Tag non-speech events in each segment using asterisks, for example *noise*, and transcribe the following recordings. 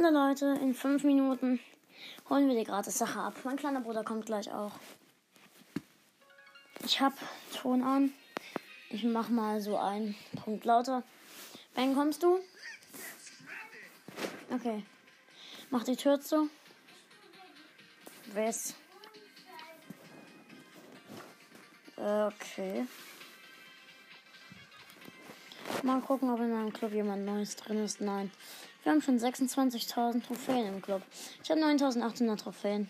Hallo Leute, in fünf Minuten holen wir die gratis Sache ab. Mein kleiner Bruder kommt gleich auch. Ich hab Ton an. Ich mach mal so einen Punkt lauter. Ben, kommst du? Okay. Mach die Tür zu. Wes? Okay. Mal gucken, ob in meinem Club jemand Neues drin ist. Nein. Wir haben schon 26.000 Trophäen im Club. Ich habe 9.800 Trophäen.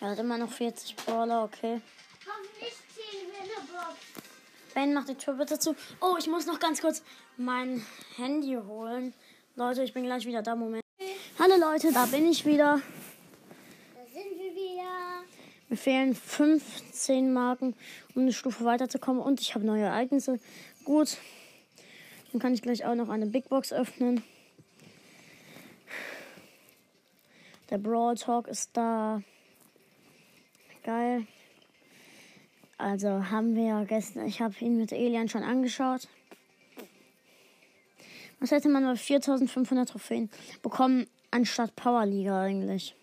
Er hat immer noch 40 Brawler, okay. Hoffentlich ziehen wir eine Box. Ben, mach die Tür bitte zu. Oh, ich muss noch ganz kurz mein Handy holen. Leute, ich bin gleich wieder da. Moment. Hallo Leute, da bin ich wieder. Da sind wir wieder. Mir fehlen 15 Marken, um eine Stufe weiterzukommen. Und ich habe neue Ereignisse. Gut. Dann kann ich gleich auch noch eine Big Box öffnen. Der Brawl Talk ist da. Geil. Also haben wir ja gestern, ich habe ihn mit Elian schon angeschaut. Was hätte man bei 4500 Trophäen bekommen anstatt Powerliga eigentlich?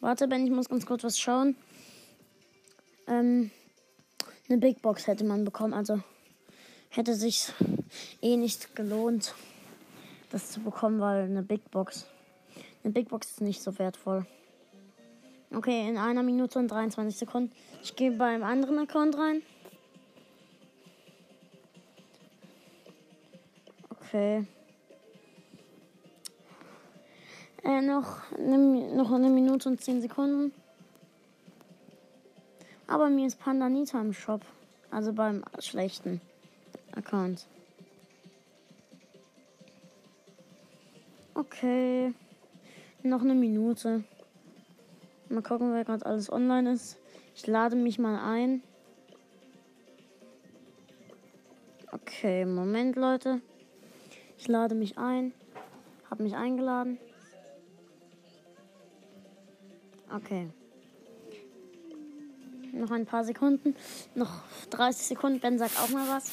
Warte, Ben, ich muss ganz kurz was schauen. Ähm, eine Big Box hätte man bekommen, also hätte sich eh nicht gelohnt, das zu bekommen, weil eine Big Box, eine Big Box ist nicht so wertvoll. Okay, in einer Minute und 23 Sekunden. Ich gehe beim anderen Account rein. Okay. Äh, noch eine, noch eine Minute und 10 Sekunden. Aber mir ist Pandanita im Shop. Also beim schlechten Account. Okay. Noch eine Minute. Mal gucken, wer gerade alles online ist. Ich lade mich mal ein. Okay, Moment, Leute. Ich lade mich ein. Hab mich eingeladen. Okay. Noch ein paar Sekunden. Noch 30 Sekunden. Ben sagt auch mal was.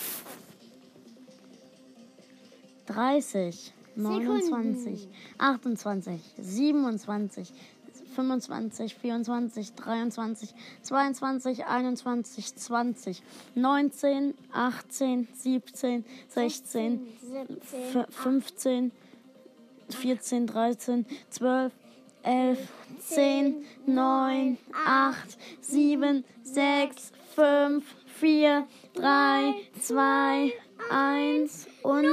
30, 29, 28, 27, 25, 24, 23, 22, 21, 20, 19, 18, 17, 16, 17, f- 15, 14, 13, 12, 11, 10, 9, 8, 7, 6, 5, 4, 3, 2, 1 und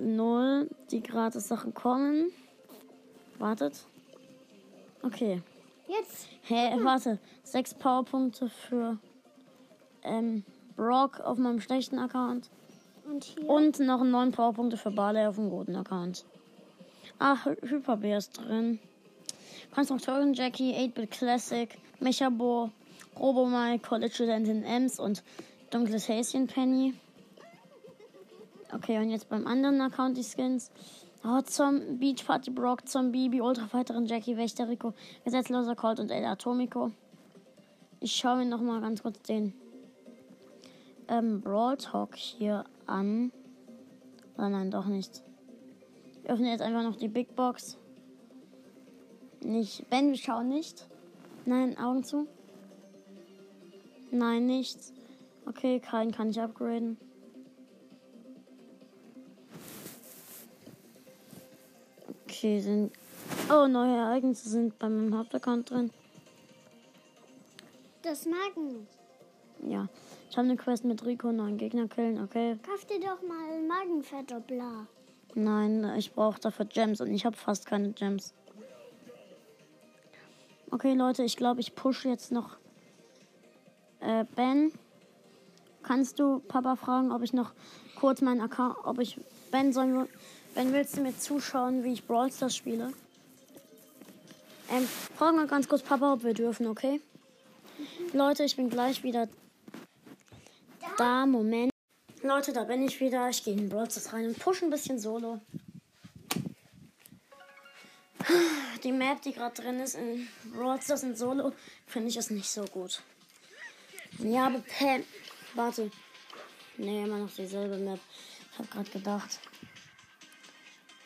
0. Die Gratis-Sachen kommen. Wartet. Okay. Jetzt. Hä, warte. Sechs Powerpunkte für ähm, Brock auf meinem schlechten Account. Und hier. Und noch neun Powerpunkte für Barley auf dem guten Account. Ach, Hy- Hyperbär ist drin. Konstrukteurin Jackie, 8-Bit Classic, Mechabo, Robo Mike, College Studentin Ems und Dunkles Häschen Penny. Okay, und jetzt beim anderen Account die Skins. Oh, Zom Beach Party Brock, Zombie, Bibi, Ultrafighterin Jackie, Wächter Rico, Gesetzloser Colt und El Atomico. Ich schaue mir noch mal ganz kurz den ähm, Brawl Talk hier an. Oder nein, doch nicht. Ich öffne jetzt einfach noch die Big Box. Nicht. Ben, wir schauen nicht. Nein, Augen zu. Nein, nichts. Okay, keinen kann ich upgraden. Okay, sind. Oh, neue Ereignisse sind bei meinem Hauptaccount drin. Das Magen. Ja. Ich habe eine Quest mit Rico, neuen Gegner killen. Okay. Kauf dir doch mal einen Magenverdoppler. Nein, ich brauche dafür Gems und ich habe fast keine Gems. Okay, Leute, ich glaube, ich pushe jetzt noch äh, Ben. Kannst du Papa fragen, ob ich noch kurz meinen Account, ob ich Ben sollen wir, Ben willst du mir zuschauen, wie ich Brawl Stars spiele? Ähm, frag mal ganz kurz Papa, ob wir dürfen, okay? Leute, ich bin gleich wieder da. Moment. Leute, da bin ich wieder. Ich gehe in Brawl Stars rein und pushe ein bisschen Solo. Die Map, die gerade drin ist in Brawl Stars in Solo, finde ich ist nicht so gut. Ja, aber Pam. Warte. Nee, immer noch dieselbe Map. Ich hab grad gedacht.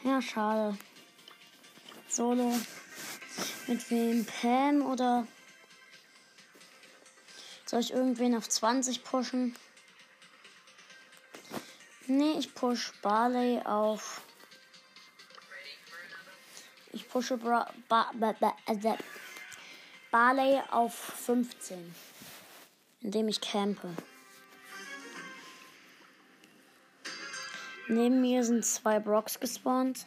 Ja, schade. Solo. Mit wem? Pam oder soll ich irgendwen auf 20 pushen? Nee, ich push Barley auf. Ich pushe Bra ba ba ba äh, Barley auf 15. Indem ich campe. Neben mir sind zwei Brocks gespawnt.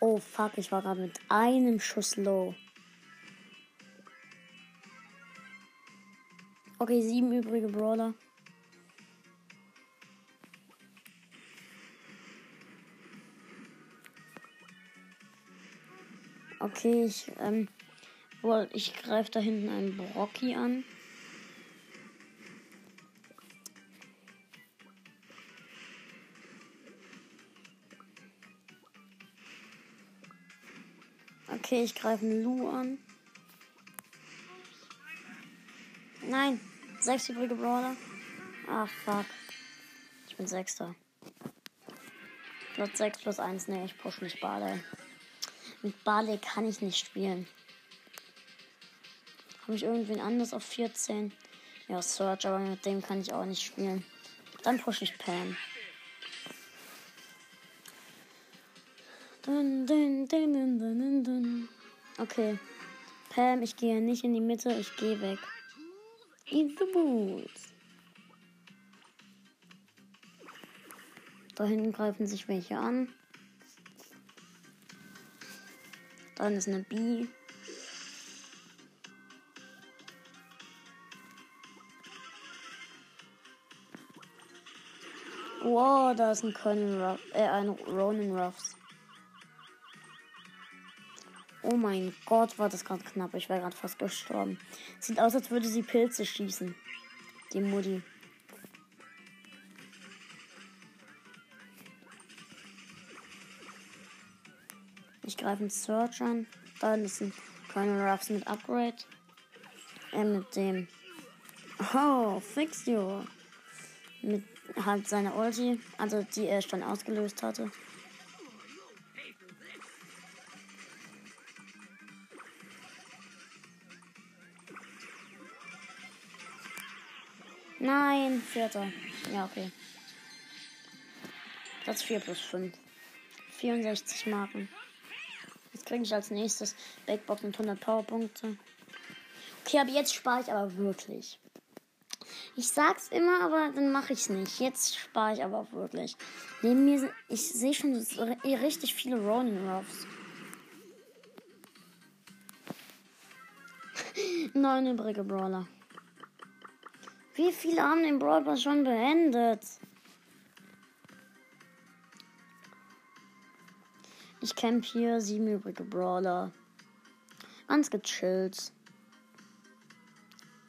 Oh fuck, ich war gerade mit einem Schuss low. Okay, sieben übrige Brawler. Okay, ich, ähm, wohl, ich greife da hinten einen Brocky an. Okay, ich greife einen Lu an. Nein, sechs übrige Brawler. Ach, fuck. Ich bin Sechster. Platz 6 plus 1. Nee, ich push nicht Barley. Mit Barley kann ich nicht spielen. Habe ich irgendwen anders auf 14? Ja, Search, aber mit dem kann ich auch nicht spielen. Dann push ich Pam. Dun, dun, dun. Okay. Pam, ich gehe nicht in die Mitte, ich gehe weg. In the woods. Da hinten greifen sich welche an. Dann ist eine B. Wow, da ist ein Colonel Ruff, äh, ein Ronin Ruffs. Oh mein Gott, war das gerade knapp. Ich wäre gerade fast gestorben. Sieht aus, als würde sie Pilze schießen. Die Mutti. Ich greife einen Search an. Da ist ein Colonel Ruffs mit Upgrade. Äh, mit dem. Oh, fix you. Mit halt seiner Ulti. Also die er schon ausgelöst hatte. Nein, vierter. Ja, okay. Platz 4 plus 5. 64 Marken. Jetzt kriege ich als nächstes Backbox mit 100 Powerpunkte. Okay, aber jetzt spare ich aber wirklich. Ich sag's immer, aber dann mache ich's nicht. Jetzt spare ich aber auch wirklich. Neben mir, sind, ich sehe schon richtig viele Ronin Ruffs. *laughs* Neun übrige Brawler. Wie viele haben den Brawl Pass schon beendet? Ich camp hier sieben übrige Brawler. Ganz gechillt.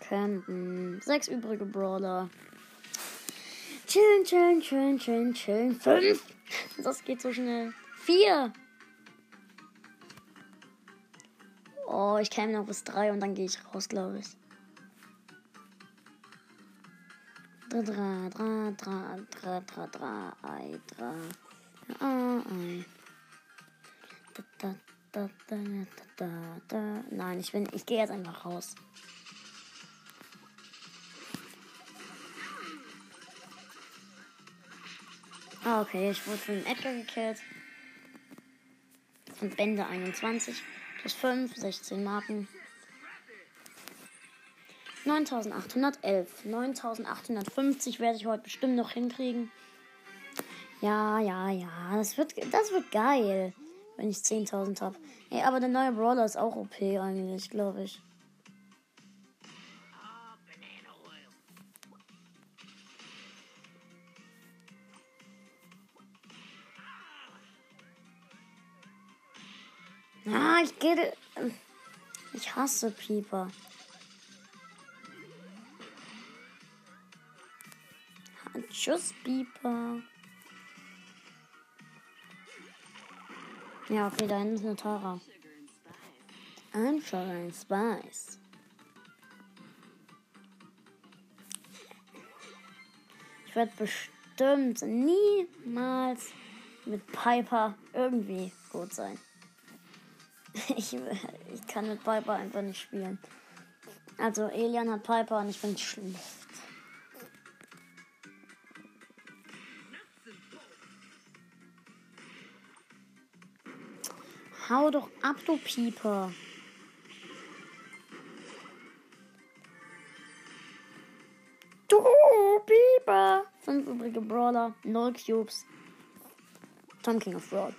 Campen. Sechs übrige Brawler. Chillen, chillen, chillen, chillen, chillen. Fünf. Das geht so schnell. Vier. Oh, ich käme noch bis drei und dann gehe ich raus, glaube ich. Dra, dra, dra, dra, dra, dra, dra, ei, dra, ah, ei. Da, da, da, da, da, da. Nein, ich bin, ich gehe jetzt einfach raus. Ah, okay, ich wurde von Edgar gekillt. Und Bände 21 plus 5, 16 Marken. 9811. 9850 werde ich heute bestimmt noch hinkriegen. Ja, ja, ja. Das wird, das wird geil, wenn ich 10.000 habe. Ey, aber der neue Brawler ist auch OP eigentlich, glaube ich. Hasse Pieper. Tschüss, Pieper. Ja, okay, da hinten ist eine Tara. I'm ein Spice. Ich werde bestimmt niemals mit Piper irgendwie gut sein. *laughs* Ich, ich kann mit Piper einfach nicht spielen. Also Elian hat Piper und ich bin schlecht. Hau doch ab, du Pieper. Du Pieper. Fünf übrige Brawler, null Cubes. Tom King of Brawl.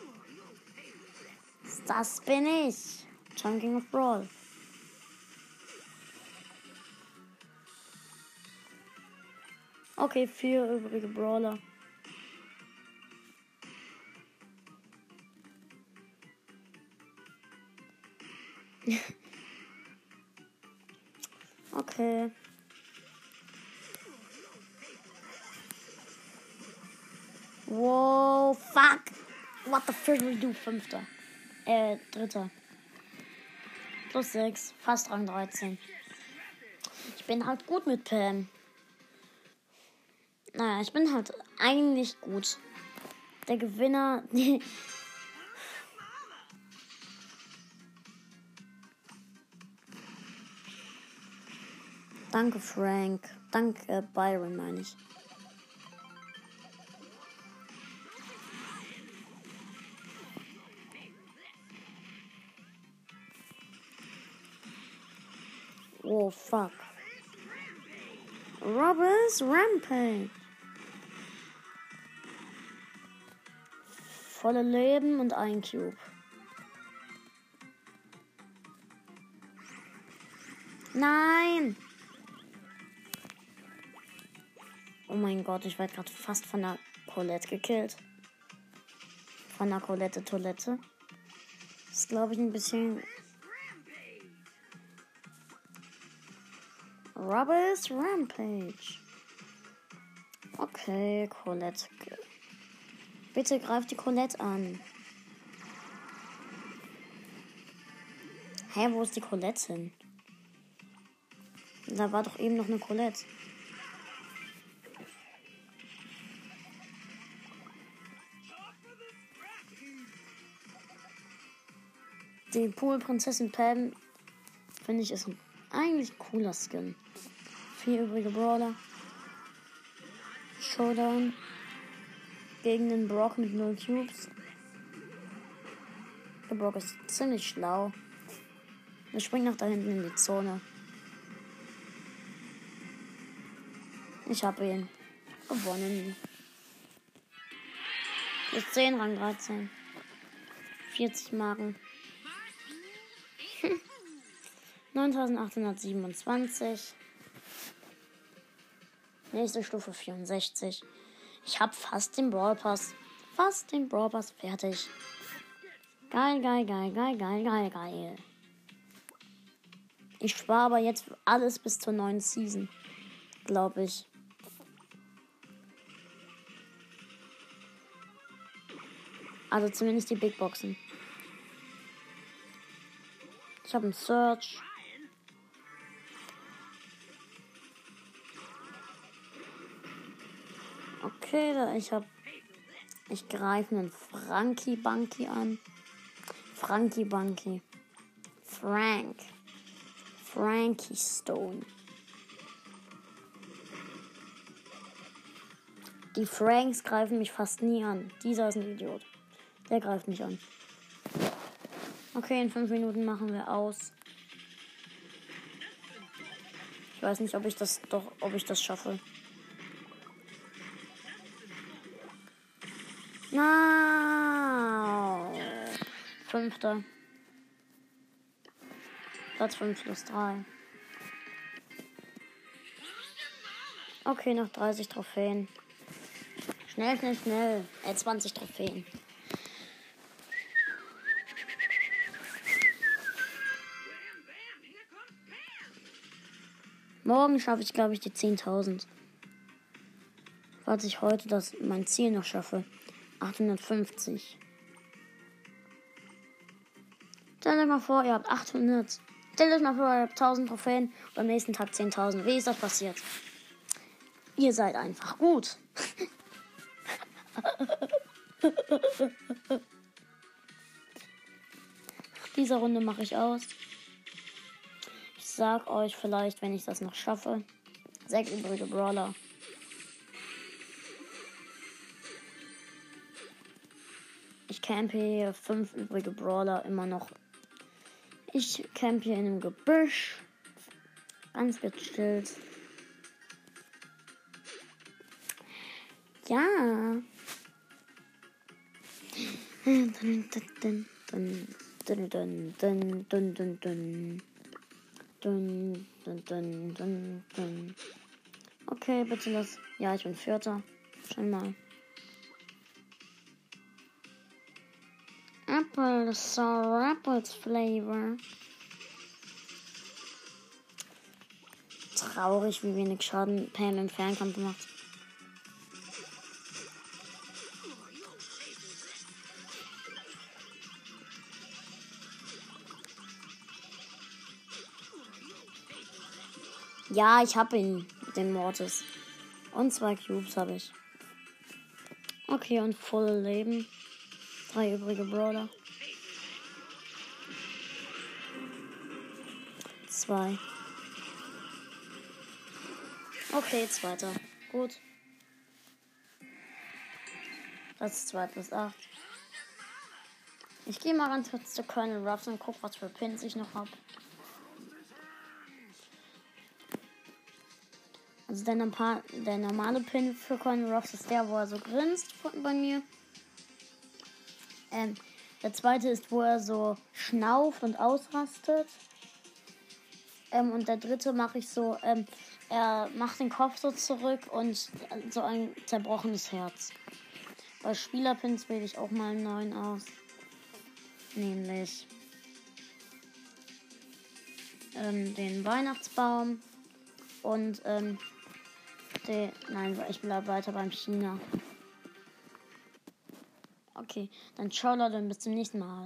Das bin ich. King of Brawl. Okay, vier übrige Brawler. *laughs* okay. Wow, fuck. What the frick will do? Fünfter. Äh, dritter. Plus sechs. Fast Rang 13. Ich bin halt gut mit Pam. Naja, ich bin halt eigentlich gut. Der Gewinner. *laughs* Danke, Frank. Danke, Byron, meine ich. Fuck. Robbers Rampage. Volle Leben und ein Cube. Nein! Oh mein Gott, ich werde gerade fast von der Colette gekillt. Von der Colette Toilette. Ist, glaube ich, ein bisschen. Robbers Rampage. Okay, Colette. Bitte greif die Colette an. Hä, wo ist die Colette hin? Da war doch eben noch eine Colette. Die Poolprinzessin Pam finde ich ist ein eigentlich cooler Skin. Vier übrige Brawler. Showdown gegen den Brock mit 0 Cubes. Der Brock ist ziemlich schlau. Er springt nach da hinten in die Zone. Ich habe ihn gewonnen. Plus 10, Rang 13. 40 Marken. 9827. Nächste Stufe 64. Ich habe fast den Brawl Pass. Fast den Brawl Pass fertig. Geil, geil, geil, geil, geil, geil, geil. Ich spare aber jetzt alles bis zur neuen Season. Glaube ich. Also zumindest die Big Boxen. Ich habe einen Search. Okay, ich habe. Ich greife einen Frankie Bunky an. Frankie Bunky. Frank. Frankie Stone. Die Franks greifen mich fast nie an. Dieser ist ein Idiot. Der greift mich an. Okay, in fünf Minuten machen wir aus. Ich weiß nicht, ob ich das doch, ob ich das schaffe. Na, fünfter. Platz 5 plus 3. Okay, noch 30 Trophäen. Schnell, schnell, schnell. Äh, 20 Trophäen. Morgen schaffe ich, glaube ich, die 10.000. Falls ich heute das mein Ziel noch schaffe. 850. Dann mal vor, ihr habt 800. Stellt euch mal vor, ihr habt 1000 Trophäen und am nächsten Tag 10.000. Wie ist das passiert? Ihr seid einfach gut. Diese Runde mache ich aus. Ich sag euch vielleicht, wenn ich das noch schaffe. Sechs übrige Brawler. Campe hier fünf übrige Brawler immer noch. Ich campe hier in einem Gebüsch. Ganz gechillt. Ja. Okay, bitte lass. Ja, ich bin Vierter. Schon mal. Apple sour flavor. Traurig, wie wenig Schaden Pam im Fernkampf macht. Ja, ich habe ihn, den Mortis. Und zwei Cubes habe ich. Okay, und voll Leben. Drei übrige Brawler. Zwei. Okay, zweiter. Gut. Das ist 2 plus 8. Ich gehe mal kurz zu Colonel Ruffs und guck, was für Pins ich noch habe. Also der, der normale Pin für Colonel Ruffs ist der, wo er so grinst bei mir. Ähm, der zweite ist, wo er so schnauft und ausrastet. Ähm, und der dritte mache ich so, ähm, er macht den Kopf so zurück und so ein zerbrochenes Herz. Bei Spielerpins wähle ich auch mal einen neuen aus. Nämlich ähm, den Weihnachtsbaum und ähm, den. Nein, ich bleibe weiter beim China. Okay, dann ciao Leute und bis zum nächsten Mal.